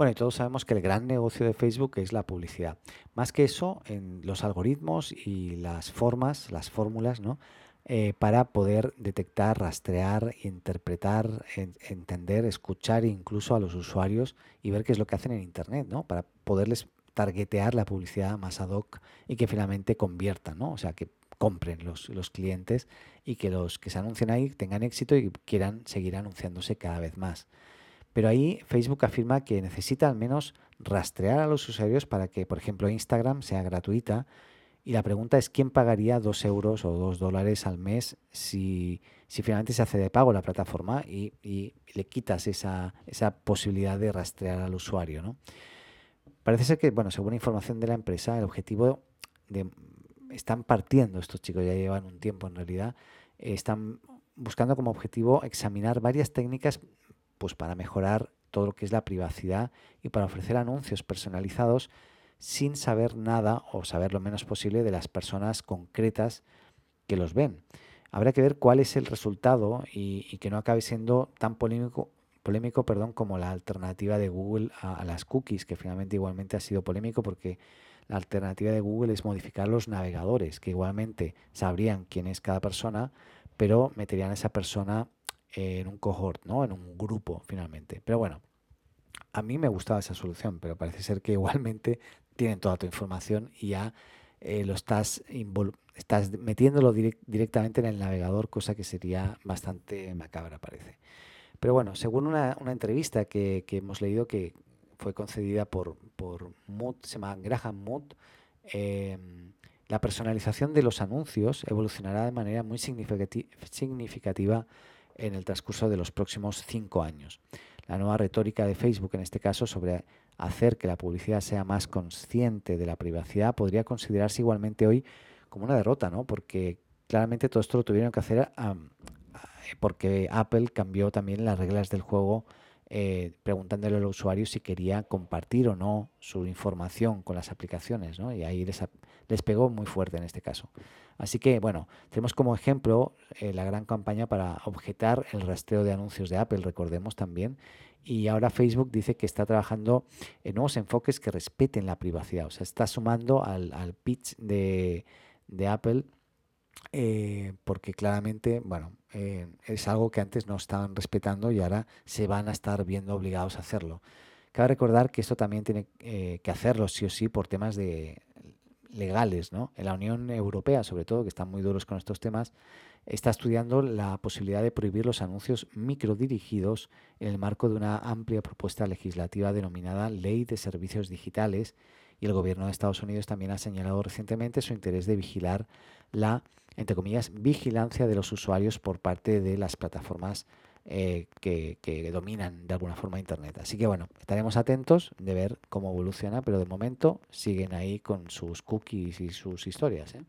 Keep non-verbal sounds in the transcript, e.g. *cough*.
Bueno, y todos sabemos que el gran negocio de Facebook es la publicidad. Más que eso, en los algoritmos y las formas, las fórmulas, ¿no? Eh, para poder detectar, rastrear, interpretar, entender, escuchar incluso a los usuarios y ver qué es lo que hacen en Internet, ¿no? Para poderles targetear la publicidad más ad hoc y que finalmente conviertan, ¿no? O sea, que compren los, los clientes y que los que se anuncien ahí tengan éxito y quieran seguir anunciándose cada vez más. Pero ahí Facebook afirma que necesita al menos rastrear a los usuarios para que, por ejemplo, Instagram sea gratuita. Y la pregunta es, ¿quién pagaría dos euros o dos dólares al mes si, finalmente se hace de pago la plataforma y, le quitas esa, esa, posibilidad de rastrear al usuario? ¿no? Parece ser que, bueno, según información de la empresa, el objetivo de... Están partiendo estos chicos, ya llevan un tiempo en realidad, están buscando como objetivo examinar varias técnicas pues para mejorar todo lo que es la privacidad y para ofrecer anuncios personalizados sin saber nada o saber lo menos posible de las personas concretas que los ven. Habrá que ver cuál es el resultado y, que no acabe siendo tan polémico, polémico perdón, como la alternativa de Google a, a, las cookies, que finalmente igualmente ha sido polémico porque la alternativa de Google es modificar los navegadores, que igualmente sabrían quién es cada persona, pero meterían a esa persona en un cohort, ¿no? En un grupo finalmente. Pero bueno, a mí me gustaba esa solución, pero parece ser que *laughs* igualmente tienen toda tu información y ya eh, lo estás, estás metiéndolo directamente en el navegador, cosa que sería bastante macabra, parece. Pero bueno, según una, entrevista que, hemos leído que fue concedida por, por Mood, se llama Graham Mood, em, la personalización de los anuncios evolucionará de manera muy significativa en el transcurso de los próximos cinco años. La nueva retórica de Facebook, en este caso, sobre hacer que la publicidad sea más consciente de la privacidad, podría considerarse igualmente hoy como una derrota, ¿no? Porque claramente todo esto lo tuvieron que hacer porque Apple cambió también las reglas del juego eh, preguntándole al usuario si quería compartir o no su información con las aplicaciones, ¿no? Y ahí les, les pegó muy fuerte en este caso. Así que, bueno, tenemos como ejemplo eh, la gran campaña para objetar el rastreo de anuncios de Apple, recordemos también. Y ahora Facebook dice que está trabajando en nuevos enfoques que respeten la privacidad. O sea, está sumando al, pitch de Apple eh, porque claramente, bueno, eh, es algo que antes no estaban respetando y ahora se van a estar viendo obligados a hacerlo. Cabe recordar que esto también tiene eh, que hacerlo sí o sí por temas de legales, ¿no? En la Unión Europea, sobre todo, que están muy duros con estos temas, está estudiando la posibilidad de prohibir los anuncios microdirigidos en el marco de una amplia propuesta legislativa denominada Ley de Servicios Digitales y el gobierno de Estados Unidos también ha señalado recientemente su interés de vigilar la, entre comillas, vigilancia de los usuarios por parte de las plataformas eh, que, que, dominan de alguna forma Internet. Así que bueno, estaremos atentos de ver cómo evoluciona, pero de momento siguen ahí con sus cookies y sus historias. ¿eh?